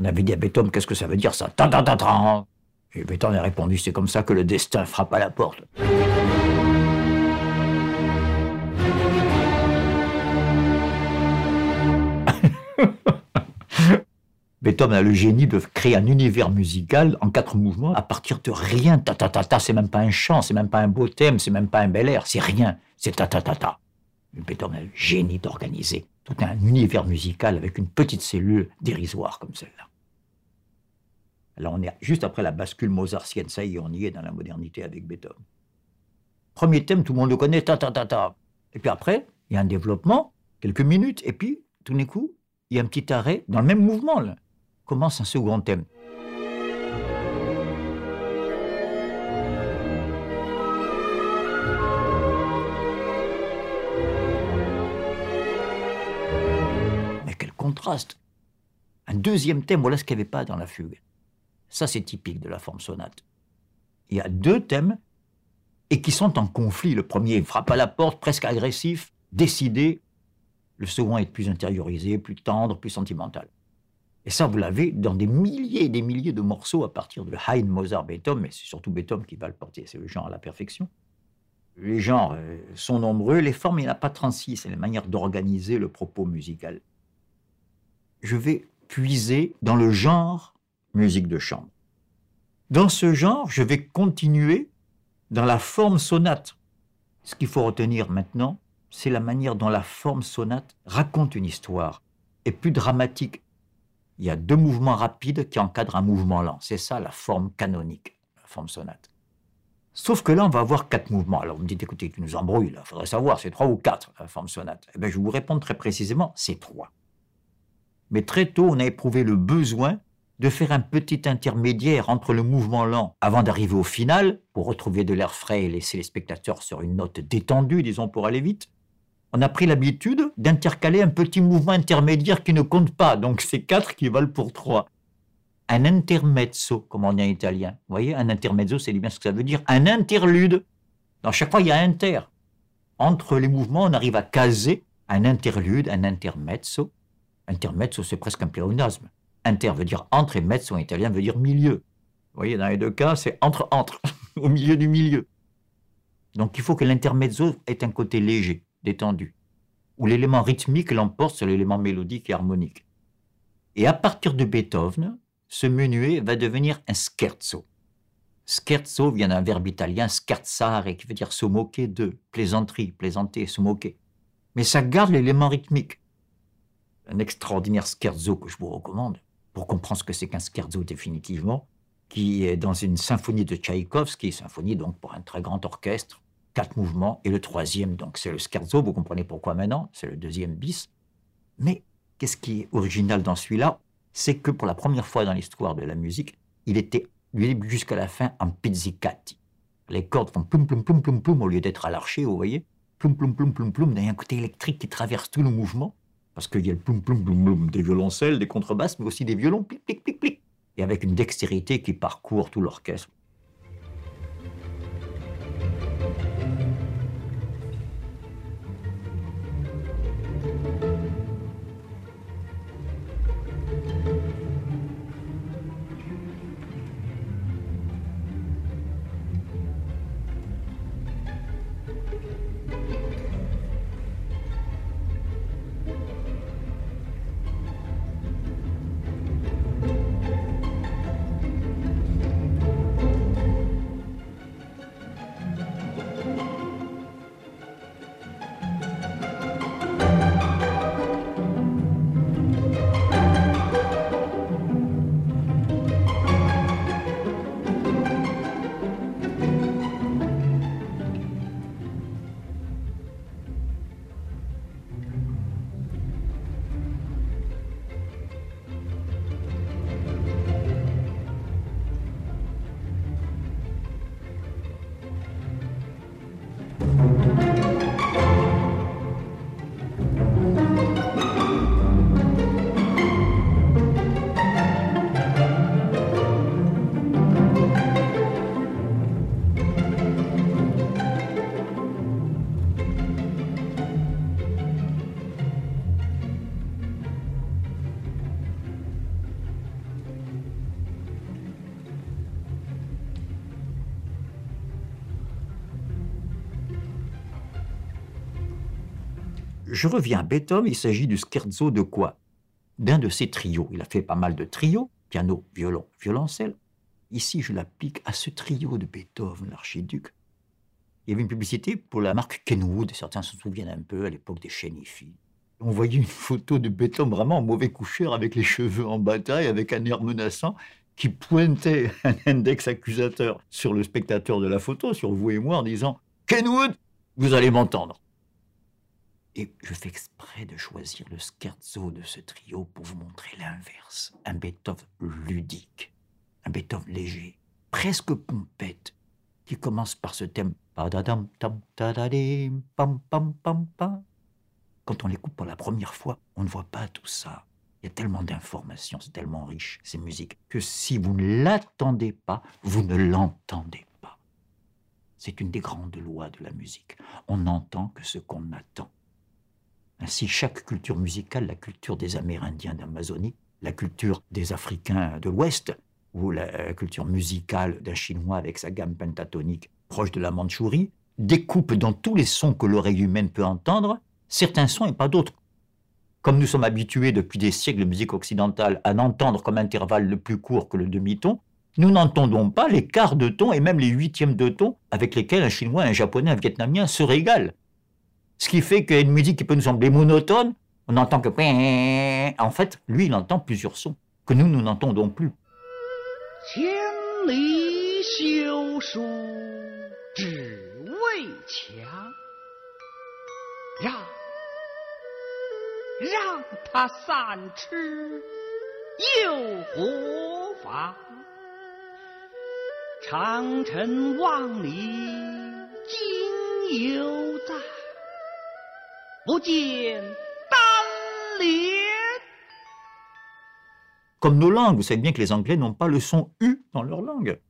On avait dit à Beethoven, qu'est-ce que ça veut dire ça? Ta Et Beethoven a répondu, c'est comme ça que le destin frappe à la porte. Beethoven a le génie de créer un univers musical en quatre mouvements à partir de rien. Ta ta c'est même pas un chant, c'est même pas un beau thème, c'est même pas un bel air, c'est rien, c'est ta. Beethoven a le génie d'organiser tout un univers musical avec une petite cellule dérisoire comme celle-là. Alors on est juste après la bascule mozartienne, ça y est, on y est dans la modernité avec Beethoven. Premier thème, tout le monde le connaît, ta ta ta ta. Et puis après, il y a un développement, quelques minutes, et puis tout d'un coup, il y a un petit arrêt dans le même mouvement. Là commence un second thème. Un deuxième thème, voilà ce qu'il n'y avait pas dans la fugue. Ça, c'est typique de la forme sonate. Il y a deux thèmes et qui sont en conflit. Le premier frappe à la porte, presque agressif, décidé. Le second est plus intériorisé, plus tendre, plus sentimental. Et ça, vous l'avez dans des milliers et des milliers de morceaux à partir de Haydn, Mozart, Beethoven, mais c'est surtout Beethoven qui va le porter, c'est le genre à la perfection. Les genres euh, sont nombreux, les formes, il n'y en a pas 36, c'est la manière d'organiser le propos musical. Je vais puiser dans le genre musique de chambre. Dans ce genre, je vais continuer dans la forme sonate. Ce qu'il faut retenir maintenant, c'est la manière dont la forme sonate raconte une histoire, est plus dramatique, il y a deux mouvements rapides qui encadrent un mouvement lent. C'est ça la forme canonique, la forme sonate. Sauf que là, on va avoir quatre mouvements. Alors vous me dites, écoutez, tu nous embrouilles, il faudrait savoir, c'est trois ou quatre, la forme sonate. Eh bien, je vous répondre très précisément, c'est trois. Mais très tôt, on a éprouvé le besoin de faire un petit intermédiaire entre le mouvement lent avant d'arriver au final, pour retrouver de l'air frais et laisser les spectateurs sur une note détendue, disons, pour aller vite, on a pris l'habitude d'intercaler un petit mouvement intermédiaire qui ne compte pas. Donc c'est quatre qui valent pour trois. Un intermezzo, comme on dit en italien. Vous voyez, un intermezzo, c'est bien ce que ça veut dire. Un interlude. Dans chaque fois, il y a un inter. Entre les mouvements, on arrive à caser un interlude, un intermezzo. Intermezzo, c'est presque un pléonasme. Inter veut dire entre et mezzo en italien veut dire milieu. Vous voyez, dans les deux cas, c'est entre-entre, au milieu du milieu. Donc il faut que l'intermezzo ait un côté léger détendu, où l'élément rythmique l'emporte sur l'élément mélodique et harmonique. Et à partir de Beethoven, ce menuet va devenir un scherzo. Scherzo vient d'un verbe italien scherzare, qui veut dire se moquer de, plaisanterie, plaisanter, se moquer. Mais ça garde l'élément rythmique. Un extraordinaire scherzo que je vous recommande, pour comprendre ce que c'est qu'un scherzo définitivement, qui est dans une symphonie de Tchaïkovski, symphonie donc pour un très grand orchestre, quatre mouvements, et le troisième, donc c'est le scherzo, vous comprenez pourquoi maintenant, c'est le deuxième bis. Mais qu'est-ce qui est original dans celui-là? C'est que pour la première fois dans l'histoire de la musique, il était jusqu'à la fin en pizzicati. Les cordes font plum plum plum plum plum au lieu d'être à vous voyez? Plum plum, il y a un côté électrique qui traverse tout le mouvement, parce qu'il y a le plum plum plum plum des violoncelles, des contrebasses, mais aussi des violons, plic plic plic plic, et avec une dextérité qui parcourt tout l'orchestre. Je reviens à Beethoven, il s'agit du scherzo de quoi? D'un de ses trios. Il a fait pas mal de trios, piano, violon, violoncelle. Ici, je l'applique à ce trio de Beethoven, l'archiduc. Il y avait une publicité pour la marque Kenwood, certains se souviennent un peu à l'époque des Chenifi. On voyait une photo de Beethoven vraiment en mauvais coucheur, avec les cheveux en bataille, avec un air menaçant, qui pointait un index accusateur sur le spectateur de la photo, sur vous et moi, en disant Kenwood, vous allez m'entendre. Et je fais exprès de choisir le scherzo de ce trio pour vous montrer l'inverse. Un Beethoven ludique, un Beethoven léger, presque pompette, qui commence par ce thème. Quand on l'écoute pour la première fois, on ne voit pas tout ça. Il y a tellement d'informations, c'est tellement riche, ces musiques, que si vous ne l'attendez pas, vous ne l'entendez pas. C'est une des grandes lois de la musique. On n'entend que ce qu'on attend. Ainsi, chaque culture musicale, la culture des Amérindiens d'Amazonie, la culture des Africains de l'Ouest, ou la culture musicale d'un Chinois avec sa gamme pentatonique proche de la Mandchourie, découpe dans tous les sons que l'oreille humaine peut entendre certains sons et pas d'autres. Comme nous sommes habitués depuis des siècles de musique occidentale à n'entendre comme intervalle le plus court que le demi-ton, nous n'entendons pas les quarts de ton et même les huitièmes de ton avec lesquels un Chinois, un Japonais, un Vietnamien se régalent. Ce qui fait qu'une musique qui peut nous sembler monotone, on n'entend que... En fait, lui, il entend plusieurs sons que nous, nous n'entendons plus. Comme nos langues, vous savez bien que les Anglais n'ont pas le son U dans leur langue.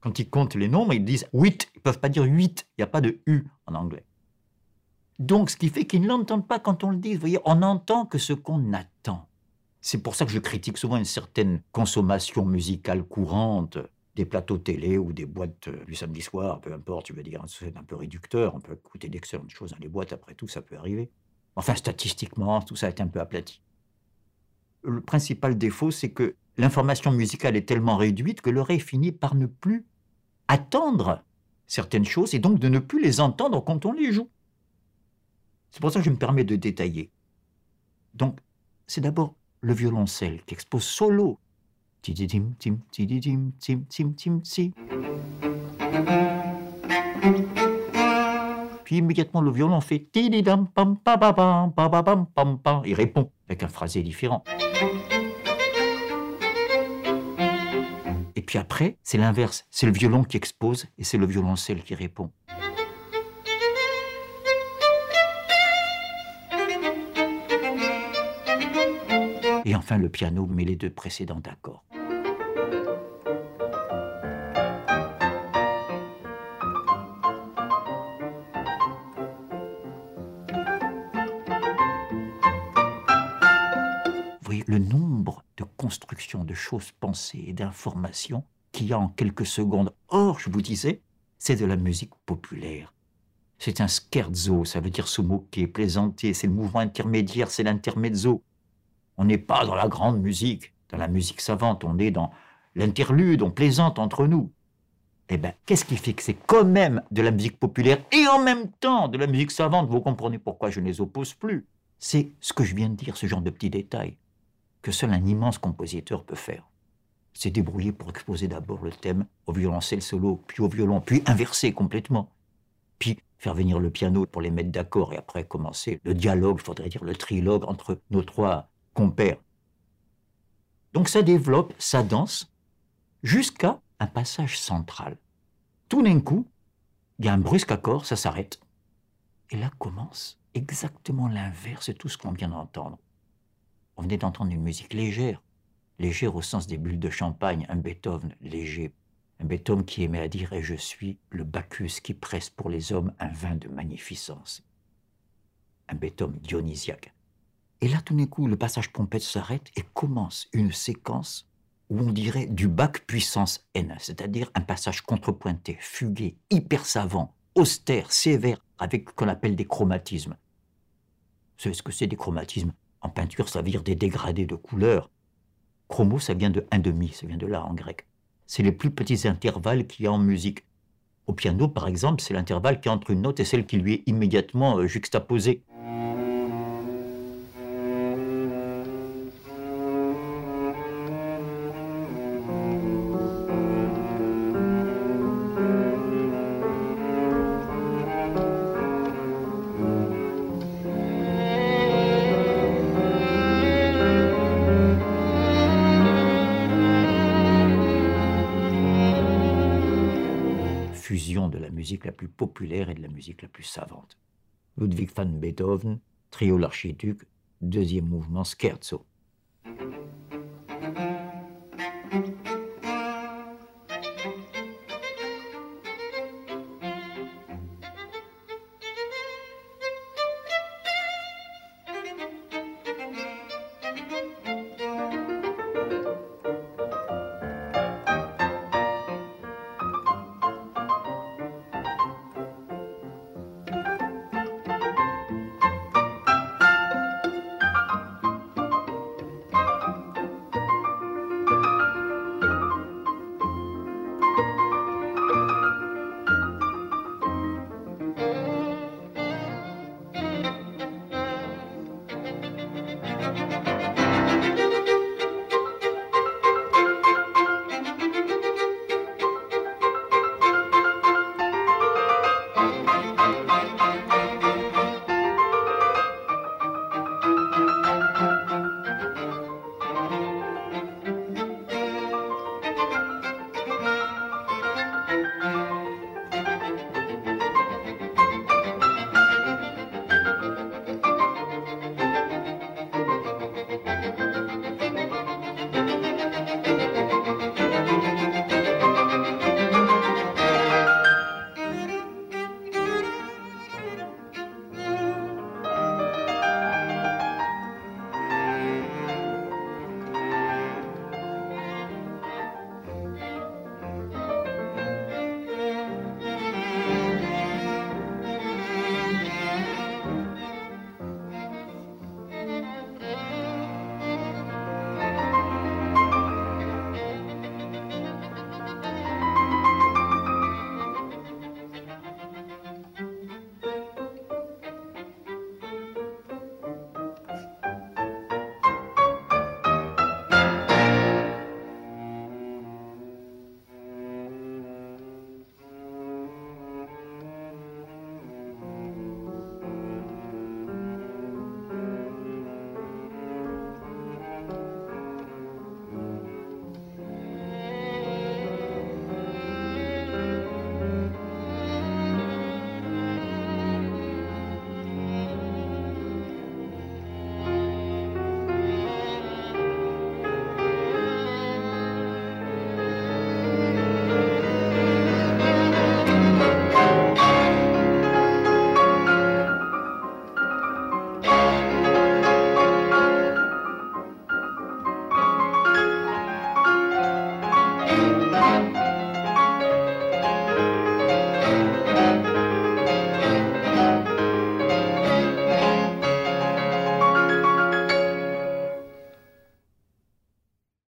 Quand ils comptent les nombres, ils disent 8. Ils ne peuvent pas dire 8. Il n'y a pas de U en anglais. Donc, ce qui fait qu'ils ne l'entendent pas quand on le dit. Vous voyez, on n'entend que ce qu'on attend. C'est pour ça que je critique souvent une certaine consommation musicale courante des plateaux télé ou des boîtes euh, du samedi soir, peu importe, tu veux dire, c'est un peu réducteur, on peut écouter d'excellentes choses dans les boîtes, après tout, ça peut arriver. Enfin, statistiquement, tout ça est un peu aplati. Le principal défaut, c'est que l'information musicale est tellement réduite que l'oreille finit par ne plus attendre certaines choses et donc de ne plus les entendre quand on les joue. C'est pour ça que je me permets de détailler. Donc, c'est d'abord le violoncelle qui expose solo puis immédiatement le violon fait Il répond avec un phrasé différent. Et puis après, c'est l'inverse. C'est le violon qui expose et c'est le violoncelle qui répond. Et enfin, le piano met les deux précédents accords. De choses pensées et d'informations qu'il y a en quelques secondes. Or, je vous disais, c'est de la musique populaire. C'est un scherzo, ça veut dire se moquer, plaisanter, c'est le mouvement intermédiaire, c'est l'intermezzo. On n'est pas dans la grande musique, dans la musique savante, on est dans l'interlude, on plaisante entre nous. Eh bien, qu'est-ce qui fait que c'est quand même de la musique populaire et en même temps de la musique savante? Vous comprenez pourquoi je ne les oppose plus. C'est ce que je viens de dire, ce genre de petits détails que seul un immense compositeur peut faire. C'est débrouiller pour exposer d'abord le thème au violoncelle solo, puis au violon, puis inverser complètement, puis faire venir le piano pour les mettre d'accord et après commencer le dialogue, faudrait dire le trilogue entre nos trois compères. Donc ça développe, ça danse, jusqu'à un passage central. Tout d'un coup, il y a un brusque accord, ça s'arrête. Et là commence exactement l'inverse de tout ce qu'on vient d'entendre. On venait d'entendre une musique légère, légère au sens des bulles de champagne, un Beethoven léger, un Beethoven qui aimait à dire Et je suis le Bacchus qui presse pour les hommes un vin de magnificence. Un Beethoven dionysiaque. Et là, tout d'un coup, le passage pompette s'arrête et commence une séquence où on dirait du Bach puissance N, c'est-à-dire un passage contrepointé, fugué, hyper savant, austère, sévère, avec ce qu'on appelle des chromatismes Vous savez ce que c'est des chromatismes? En peinture, ça veut dire des dégradés de couleurs. Chromo, ça vient de un demi, ça vient de là en grec. C'est les plus petits intervalles qu'il y a en musique. Au piano, par exemple, c'est l'intervalle qui est entre une note et celle qui lui est immédiatement euh, juxtaposée. De la musique la plus populaire et de la musique la plus savante. Ludwig van Beethoven, trio l'archiduc, deuxième mouvement scherzo.